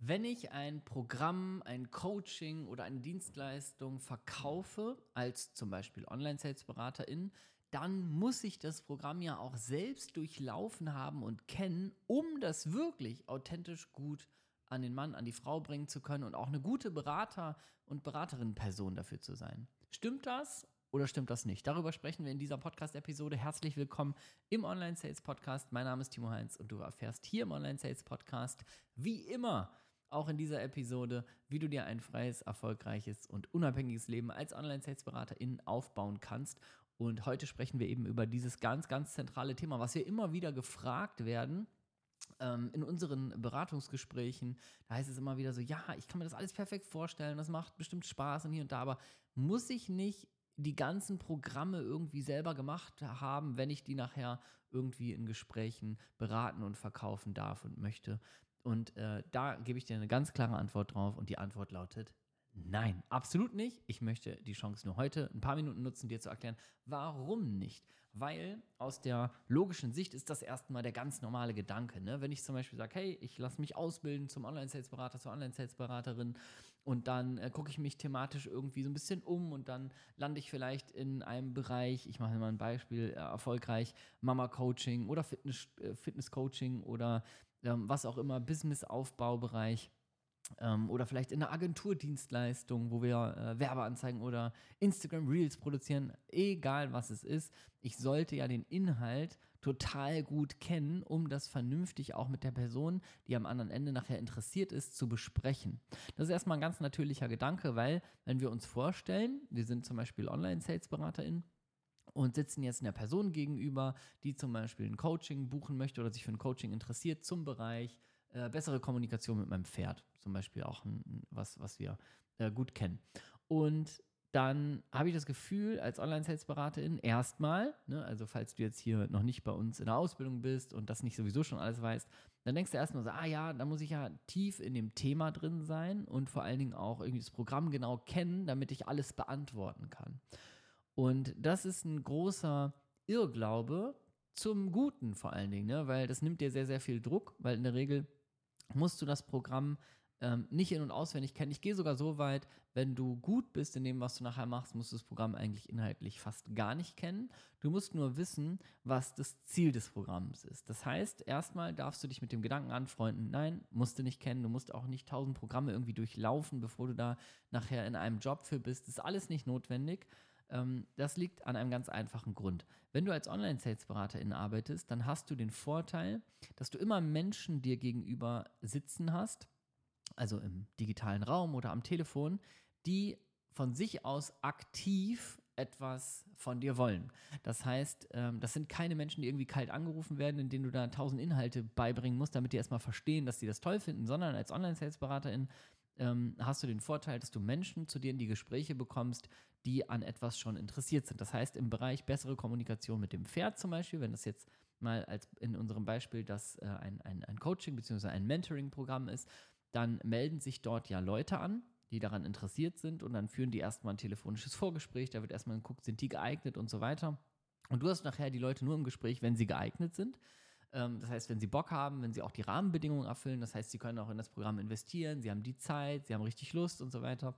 Wenn ich ein Programm, ein Coaching oder eine Dienstleistung verkaufe, als zum Beispiel Online-Sales-Beraterin, dann muss ich das Programm ja auch selbst durchlaufen haben und kennen, um das wirklich authentisch gut an den Mann, an die Frau bringen zu können und auch eine gute Berater- und Beraterin-Person dafür zu sein. Stimmt das oder stimmt das nicht? Darüber sprechen wir in dieser Podcast-Episode. Herzlich willkommen im Online-Sales-Podcast. Mein Name ist Timo Heinz und du erfährst hier im Online-Sales-Podcast wie immer auch in dieser Episode, wie du dir ein freies, erfolgreiches und unabhängiges Leben als Online-Sales-Beraterin aufbauen kannst. Und heute sprechen wir eben über dieses ganz, ganz zentrale Thema, was wir immer wieder gefragt werden ähm, in unseren Beratungsgesprächen, da heißt es immer wieder so, ja, ich kann mir das alles perfekt vorstellen, das macht bestimmt Spaß und hier und da, aber muss ich nicht die ganzen Programme irgendwie selber gemacht haben, wenn ich die nachher irgendwie in Gesprächen beraten und verkaufen darf und möchte. Und äh, da gebe ich dir eine ganz klare Antwort drauf und die Antwort lautet Nein, absolut nicht. Ich möchte die Chance nur heute ein paar Minuten nutzen, dir zu erklären, warum nicht. Weil aus der logischen Sicht ist das erstmal der ganz normale Gedanke. Ne? Wenn ich zum Beispiel sage, hey, ich lasse mich ausbilden zum Online-Sales-Berater, zur Online-Sales-Beraterin und dann äh, gucke ich mich thematisch irgendwie so ein bisschen um und dann lande ich vielleicht in einem Bereich, ich mache mal ein Beispiel, äh, erfolgreich Mama-Coaching oder Fitness, äh, Fitness-Coaching oder ähm, was auch immer, Business-Aufbaubereich ähm, oder vielleicht in einer Agenturdienstleistung, wo wir äh, Werbeanzeigen oder Instagram Reels produzieren, egal was es ist. Ich sollte ja den Inhalt total gut kennen, um das vernünftig auch mit der Person, die am anderen Ende nachher interessiert ist, zu besprechen. Das ist erstmal ein ganz natürlicher Gedanke, weil wenn wir uns vorstellen, wir sind zum Beispiel Online-Sales-BeraterInnen, und sitzen jetzt einer Person gegenüber, die zum Beispiel ein Coaching buchen möchte oder sich für ein Coaching interessiert zum Bereich äh, bessere Kommunikation mit meinem Pferd. Zum Beispiel auch ein, was, was wir äh, gut kennen. Und dann habe ich das Gefühl, als Online-Sales-Beraterin erstmal, ne, also falls du jetzt hier noch nicht bei uns in der Ausbildung bist und das nicht sowieso schon alles weißt, dann denkst du erstmal so, ah ja, da muss ich ja tief in dem Thema drin sein und vor allen Dingen auch irgendwie das Programm genau kennen, damit ich alles beantworten kann. Und das ist ein großer Irrglaube zum Guten vor allen Dingen, ne? weil das nimmt dir sehr, sehr viel Druck, weil in der Regel musst du das Programm ähm, nicht in- und auswendig kennen. Ich gehe sogar so weit, wenn du gut bist in dem, was du nachher machst, musst du das Programm eigentlich inhaltlich fast gar nicht kennen. Du musst nur wissen, was das Ziel des Programms ist. Das heißt, erstmal darfst du dich mit dem Gedanken anfreunden, nein, musst du nicht kennen, du musst auch nicht tausend Programme irgendwie durchlaufen, bevor du da nachher in einem Job für bist. Das ist alles nicht notwendig, das liegt an einem ganz einfachen Grund. Wenn du als Online-Sales-Beraterin arbeitest, dann hast du den Vorteil, dass du immer Menschen dir gegenüber sitzen hast, also im digitalen Raum oder am Telefon, die von sich aus aktiv etwas von dir wollen. Das heißt, ähm, das sind keine Menschen, die irgendwie kalt angerufen werden, in denen du da tausend Inhalte beibringen musst, damit die erstmal verstehen, dass sie das toll finden, sondern als Online-Sales-Beraterin ähm, hast du den Vorteil, dass du Menschen zu dir in die Gespräche bekommst, die an etwas schon interessiert sind. Das heißt, im Bereich bessere Kommunikation mit dem Pferd zum Beispiel, wenn das jetzt mal als in unserem Beispiel das äh, ein, ein, ein Coaching bzw. ein Mentoring-Programm ist, dann melden sich dort ja Leute an, die daran interessiert sind und dann führen die erstmal ein telefonisches Vorgespräch, da wird erstmal geguckt, sind die geeignet und so weiter. Und du hast nachher die Leute nur im Gespräch, wenn sie geeignet sind. Ähm, das heißt, wenn sie Bock haben, wenn sie auch die Rahmenbedingungen erfüllen, das heißt, sie können auch in das Programm investieren, sie haben die Zeit, sie haben richtig Lust und so weiter.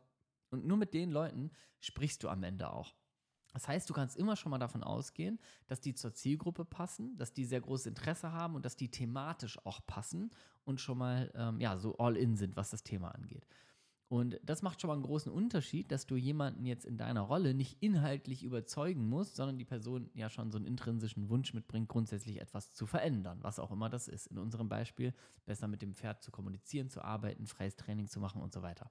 Und nur mit den Leuten sprichst du am Ende auch. Das heißt, du kannst immer schon mal davon ausgehen, dass die zur Zielgruppe passen, dass die sehr großes Interesse haben und dass die thematisch auch passen und schon mal ähm, ja so all in sind, was das Thema angeht. Und das macht schon mal einen großen Unterschied, dass du jemanden jetzt in deiner Rolle nicht inhaltlich überzeugen musst, sondern die Person ja schon so einen intrinsischen Wunsch mitbringt, grundsätzlich etwas zu verändern, was auch immer das ist. In unserem Beispiel besser mit dem Pferd zu kommunizieren, zu arbeiten, freies Training zu machen und so weiter.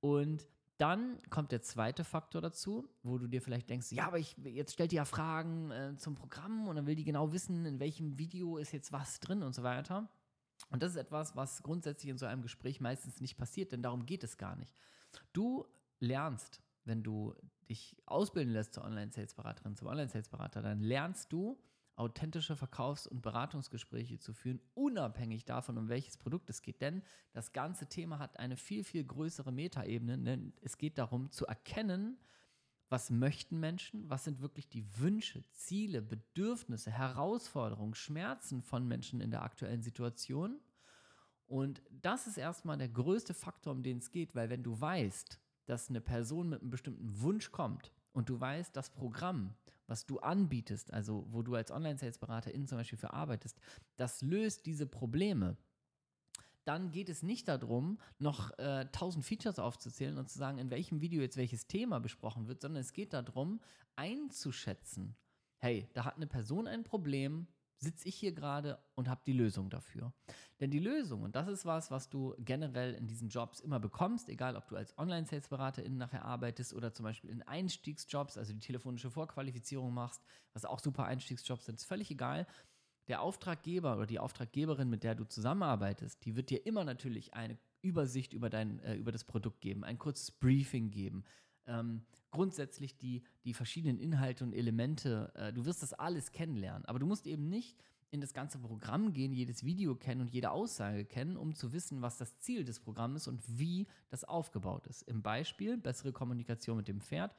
Und dann kommt der zweite Faktor dazu, wo du dir vielleicht denkst, ja, aber ich, jetzt stellt die ja Fragen äh, zum Programm und dann will die genau wissen, in welchem Video ist jetzt was drin und so weiter. Und das ist etwas, was grundsätzlich in so einem Gespräch meistens nicht passiert, denn darum geht es gar nicht. Du lernst, wenn du dich ausbilden lässt zur Online-Sales-Beraterin, zum Online-Sales-Berater, dann lernst du, authentische Verkaufs- und Beratungsgespräche zu führen, unabhängig davon, um welches Produkt es geht. Denn das ganze Thema hat eine viel, viel größere Metaebene, denn es geht darum zu erkennen, was möchten Menschen? Was sind wirklich die Wünsche, Ziele, Bedürfnisse, Herausforderungen, Schmerzen von Menschen in der aktuellen Situation? Und das ist erstmal der größte Faktor, um den es geht, weil wenn du weißt, dass eine Person mit einem bestimmten Wunsch kommt und du weißt, das Programm, was du anbietest, also wo du als Online-Sales-Beraterin zum Beispiel für arbeitest, das löst diese Probleme, dann geht es nicht darum, noch äh, tausend Features aufzuzählen und zu sagen, in welchem Video jetzt welches Thema besprochen wird, sondern es geht darum, einzuschätzen, hey, da hat eine Person ein Problem, sitze ich hier gerade und habe die Lösung dafür. Denn die Lösung, und das ist was, was du generell in diesen Jobs immer bekommst, egal ob du als Online-Sales-Beraterin nachher arbeitest oder zum Beispiel in Einstiegsjobs, also die telefonische Vorqualifizierung machst, was auch super Einstiegsjobs sind, ist völlig egal. Der Auftraggeber oder die Auftraggeberin, mit der du zusammenarbeitest, die wird dir immer natürlich eine Übersicht über, dein, äh, über das Produkt geben, ein kurzes Briefing geben, ähm, grundsätzlich die, die verschiedenen Inhalte und Elemente, äh, du wirst das alles kennenlernen. Aber du musst eben nicht in das ganze Programm gehen, jedes Video kennen und jede Aussage kennen, um zu wissen, was das Ziel des Programms ist und wie das aufgebaut ist. Im Beispiel, bessere Kommunikation mit dem Pferd.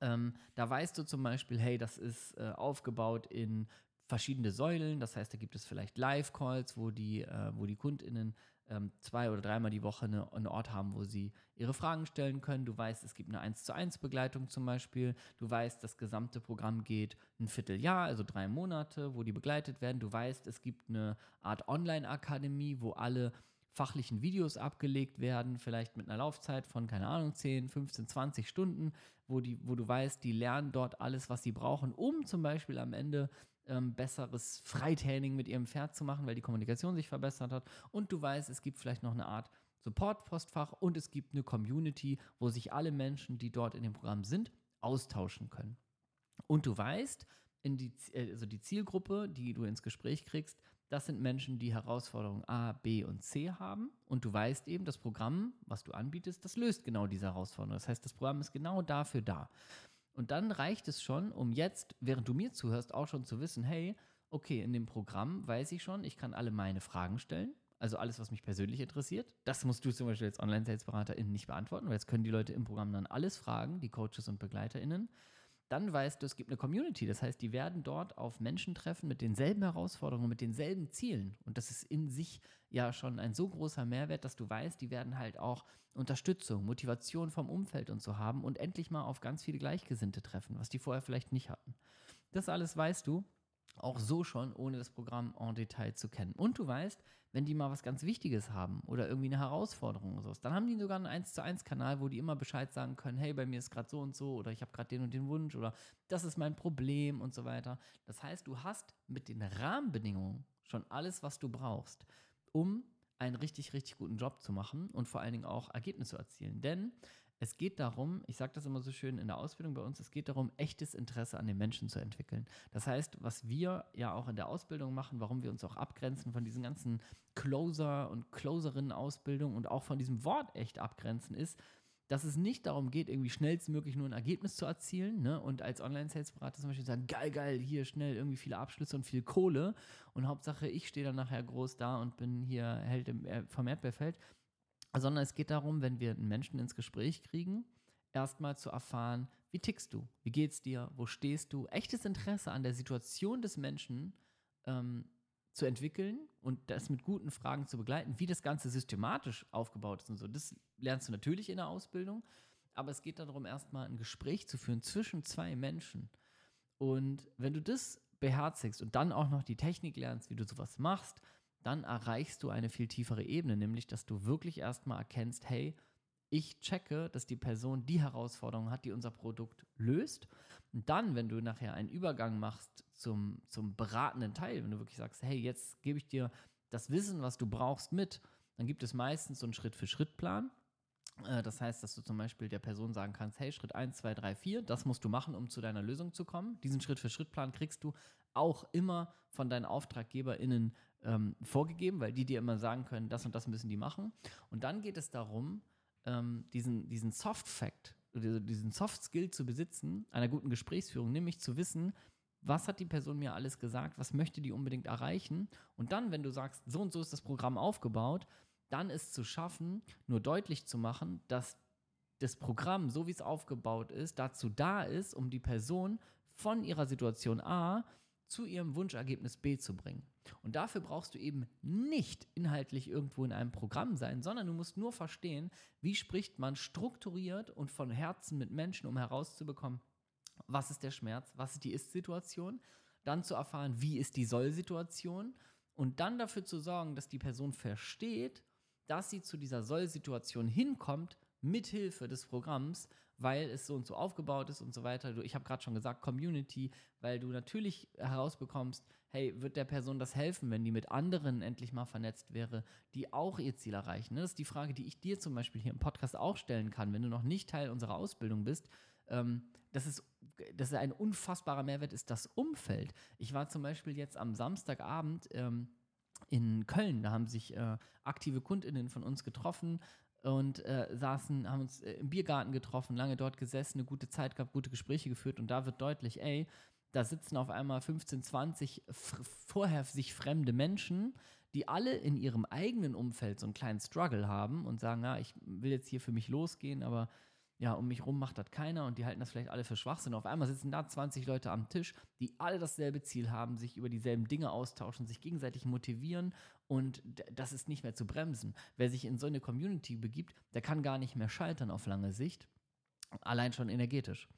Ähm, da weißt du zum Beispiel, hey, das ist äh, aufgebaut in verschiedene Säulen. Das heißt, da gibt es vielleicht Live-Calls, wo die, äh, wo die KundInnen ähm, zwei oder dreimal die Woche eine, einen Ort haben, wo sie ihre Fragen stellen können. Du weißt, es gibt eine 1 zu 1 Begleitung zum Beispiel. Du weißt, das gesamte Programm geht ein Vierteljahr, also drei Monate, wo die begleitet werden. Du weißt, es gibt eine Art Online-Akademie, wo alle fachlichen Videos abgelegt werden, vielleicht mit einer Laufzeit von, keine Ahnung, 10, 15, 20 Stunden, wo, die, wo du weißt, die lernen dort alles, was sie brauchen, um zum Beispiel am Ende ähm, besseres Freitraining mit ihrem Pferd zu machen, weil die Kommunikation sich verbessert hat. Und du weißt, es gibt vielleicht noch eine Art Support-Postfach und es gibt eine Community, wo sich alle Menschen, die dort in dem Programm sind, austauschen können. Und du weißt, in die, äh, also die Zielgruppe, die du ins Gespräch kriegst, das sind Menschen, die Herausforderungen A, B und C haben. Und du weißt eben, das Programm, was du anbietest, das löst genau diese Herausforderungen. Das heißt, das Programm ist genau dafür da. Und dann reicht es schon, um jetzt, während du mir zuhörst, auch schon zu wissen, hey, okay, in dem Programm weiß ich schon, ich kann alle meine Fragen stellen. Also alles, was mich persönlich interessiert. Das musst du zum Beispiel als Online-Sales-BeraterInnen nicht beantworten, weil jetzt können die Leute im Programm dann alles fragen, die Coaches und BegleiterInnen dann weißt du, es gibt eine Community. Das heißt, die werden dort auf Menschen treffen mit denselben Herausforderungen, mit denselben Zielen. Und das ist in sich ja schon ein so großer Mehrwert, dass du weißt, die werden halt auch Unterstützung, Motivation vom Umfeld und so haben und endlich mal auf ganz viele Gleichgesinnte treffen, was die vorher vielleicht nicht hatten. Das alles weißt du auch so schon, ohne das Programm en Detail zu kennen. Und du weißt, wenn die mal was ganz Wichtiges haben oder irgendwie eine Herausforderung oder sowas, dann haben die sogar einen 1 zu 1 Kanal, wo die immer Bescheid sagen können, hey, bei mir ist gerade so und so oder ich habe gerade den und den Wunsch oder das ist mein Problem und so weiter. Das heißt, du hast mit den Rahmenbedingungen schon alles, was du brauchst, um einen richtig, richtig guten Job zu machen und vor allen Dingen auch Ergebnisse zu erzielen. Denn es geht darum, ich sage das immer so schön in der Ausbildung bei uns, es geht darum, echtes Interesse an den Menschen zu entwickeln. Das heißt, was wir ja auch in der Ausbildung machen, warum wir uns auch abgrenzen von diesen ganzen Closer- und Closerinnen-Ausbildung und auch von diesem Wort echt abgrenzen, ist, dass es nicht darum geht, irgendwie schnellstmöglich nur ein Ergebnis zu erzielen ne? und als Online-Sales-Berater zum Beispiel sagen, geil, geil, hier schnell irgendwie viele Abschlüsse und viel Kohle und Hauptsache ich stehe dann nachher groß da und bin hier Held im, äh, vom Erdbeerfeld, sondern es geht darum, wenn wir einen Menschen ins Gespräch kriegen, erstmal zu erfahren, wie tickst du, wie geht's dir, wo stehst du, echtes Interesse an der Situation des Menschen ähm, zu entwickeln und das mit guten Fragen zu begleiten, wie das Ganze systematisch aufgebaut ist und so. Das lernst du natürlich in der Ausbildung, aber es geht darum, erstmal ein Gespräch zu führen zwischen zwei Menschen. Und wenn du das beherzigst und dann auch noch die Technik lernst, wie du sowas machst, dann erreichst du eine viel tiefere Ebene, nämlich dass du wirklich erstmal erkennst, hey, ich checke, dass die Person die Herausforderung hat, die unser Produkt löst. Und dann, wenn du nachher einen Übergang machst zum, zum beratenden Teil, wenn du wirklich sagst, hey, jetzt gebe ich dir das Wissen, was du brauchst, mit, dann gibt es meistens so einen Schritt-für-Schritt-Plan. Äh, das heißt, dass du zum Beispiel der Person sagen kannst, hey, Schritt 1, 2, 3, 4, das musst du machen, um zu deiner Lösung zu kommen. Diesen Schritt-für-Schritt-Plan kriegst du auch immer von deinen AuftraggeberInnen ähm, vorgegeben, weil die dir immer sagen können, das und das müssen die machen. Und dann geht es darum, ähm, diesen, diesen Soft Fact, diesen Soft Skill zu besitzen, einer guten Gesprächsführung, nämlich zu wissen, was hat die Person mir alles gesagt, was möchte die unbedingt erreichen. Und dann, wenn du sagst, so und so ist das Programm aufgebaut, dann ist zu schaffen, nur deutlich zu machen, dass das Programm, so wie es aufgebaut ist, dazu da ist, um die Person von ihrer Situation A zu ihrem Wunschergebnis B zu bringen. Und dafür brauchst du eben nicht inhaltlich irgendwo in einem Programm sein, sondern du musst nur verstehen, wie spricht man strukturiert und von Herzen mit Menschen, um herauszubekommen, was ist der Schmerz, was ist die Ist-Situation, dann zu erfahren, wie ist die Soll-Situation und dann dafür zu sorgen, dass die Person versteht, dass sie zu dieser Soll-Situation hinkommt, mithilfe des Programms, weil es so und so aufgebaut ist und so weiter. Ich habe gerade schon gesagt, Community, weil du natürlich herausbekommst, hey, wird der Person das helfen, wenn die mit anderen endlich mal vernetzt wäre, die auch ihr Ziel erreichen? Das ist die Frage, die ich dir zum Beispiel hier im Podcast auch stellen kann, wenn du noch nicht Teil unserer Ausbildung bist. Ähm, das ist, das ist ein unfassbarer Mehrwert, ist das Umfeld. Ich war zum Beispiel jetzt am Samstagabend ähm, in Köln, da haben sich äh, aktive KundInnen von uns getroffen, und äh, saßen, haben uns äh, im Biergarten getroffen, lange dort gesessen, eine gute Zeit gehabt, gute Gespräche geführt und da wird deutlich, ey, da sitzen auf einmal 15, 20 vorher sich fremde Menschen, die alle in ihrem eigenen Umfeld so einen kleinen Struggle haben und sagen, ja, ich will jetzt hier für mich losgehen, aber ja, um mich rum macht das keiner und die halten das vielleicht alle für Schwachsinn. Auf einmal sitzen da 20 Leute am Tisch, die alle dasselbe Ziel haben, sich über dieselben Dinge austauschen, sich gegenseitig motivieren und das ist nicht mehr zu bremsen. Wer sich in so eine Community begibt, der kann gar nicht mehr scheitern auf lange Sicht, allein schon energetisch.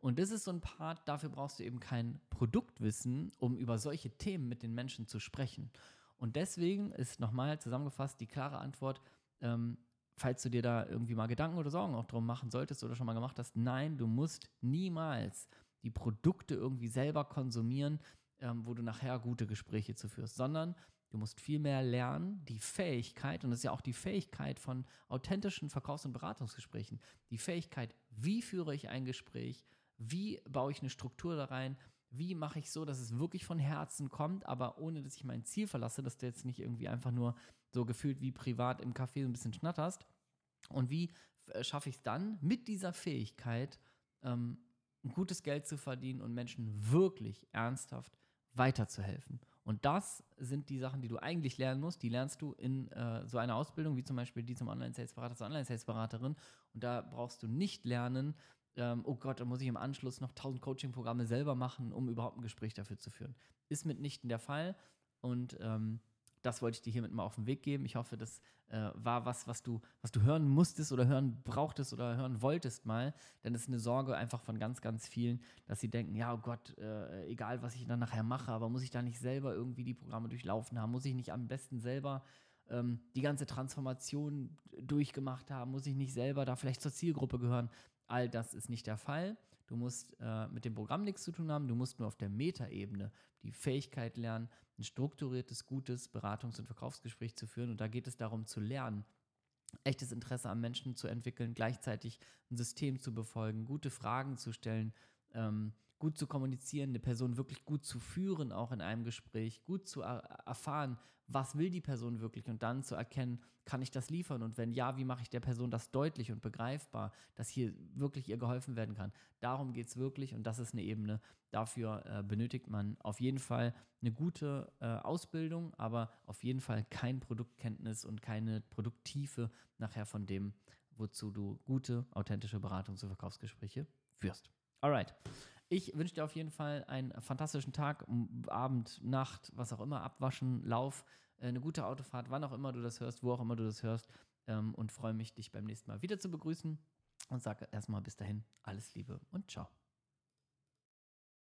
Und das ist so ein Part, dafür brauchst du eben kein Produktwissen, um über solche Themen mit den Menschen zu sprechen. Und deswegen ist nochmal zusammengefasst die klare Antwort, ähm, falls du dir da irgendwie mal Gedanken oder Sorgen auch drum machen solltest oder schon mal gemacht hast, nein, du musst niemals die Produkte irgendwie selber konsumieren, ähm, wo du nachher gute Gespräche zu führst, sondern du musst vielmehr lernen, die Fähigkeit, und das ist ja auch die Fähigkeit von authentischen Verkaufs- und Beratungsgesprächen, die Fähigkeit, wie führe ich ein Gespräch, wie baue ich eine Struktur da rein, wie mache ich so, dass es wirklich von Herzen kommt, aber ohne dass ich mein Ziel verlasse, dass du jetzt nicht irgendwie einfach nur so gefühlt wie privat im Café so ein bisschen schnatterst. Und wie äh, schaffe ich es dann mit dieser Fähigkeit, ähm, gutes Geld zu verdienen und Menschen wirklich ernsthaft weiterzuhelfen? Und das sind die Sachen, die du eigentlich lernen musst. Die lernst du in äh, so einer Ausbildung, wie zum Beispiel die zum Online-Sales-Berater, zur Online-Sales-Beraterin. Und da brauchst du nicht lernen, ähm, oh Gott, da muss ich im Anschluss noch 1000 Coaching-Programme selber machen, um überhaupt ein Gespräch dafür zu führen. Ist mitnichten der Fall. Und ähm, das wollte ich dir hiermit mal auf den Weg geben. Ich hoffe, das äh, war was, was du, was du hören musstest oder hören brauchtest oder hören wolltest mal. Denn es ist eine Sorge einfach von ganz, ganz vielen, dass sie denken, ja, oh Gott, äh, egal was ich dann nachher mache, aber muss ich da nicht selber irgendwie die Programme durchlaufen haben? Muss ich nicht am besten selber ähm, die ganze Transformation durchgemacht haben? Muss ich nicht selber da vielleicht zur Zielgruppe gehören? All das ist nicht der Fall. Du musst äh, mit dem Programm nichts zu tun haben, du musst nur auf der Metaebene die Fähigkeit lernen, ein strukturiertes, gutes Beratungs- und Verkaufsgespräch zu führen. Und da geht es darum zu lernen, echtes Interesse am Menschen zu entwickeln, gleichzeitig ein System zu befolgen, gute Fragen zu stellen, ähm, gut zu kommunizieren, eine Person wirklich gut zu führen, auch in einem Gespräch, gut zu er erfahren, was will die Person wirklich und dann zu erkennen, kann ich das liefern und wenn ja, wie mache ich der Person das deutlich und begreifbar, dass hier wirklich ihr geholfen werden kann. Darum geht es wirklich und das ist eine Ebene. Dafür äh, benötigt man auf jeden Fall eine gute äh, Ausbildung, aber auf jeden Fall kein Produktkenntnis und keine Produkttiefe nachher von dem, wozu du gute, authentische Beratungs- und Verkaufsgespräche führst. Alright. Ich wünsche dir auf jeden Fall einen fantastischen Tag, Abend, Nacht, was auch immer, abwaschen, Lauf, äh, eine gute Autofahrt, wann auch immer du das hörst, wo auch immer du das hörst. Ähm, und freue mich, dich beim nächsten Mal wieder zu begrüßen und sage erstmal bis dahin alles Liebe und ciao.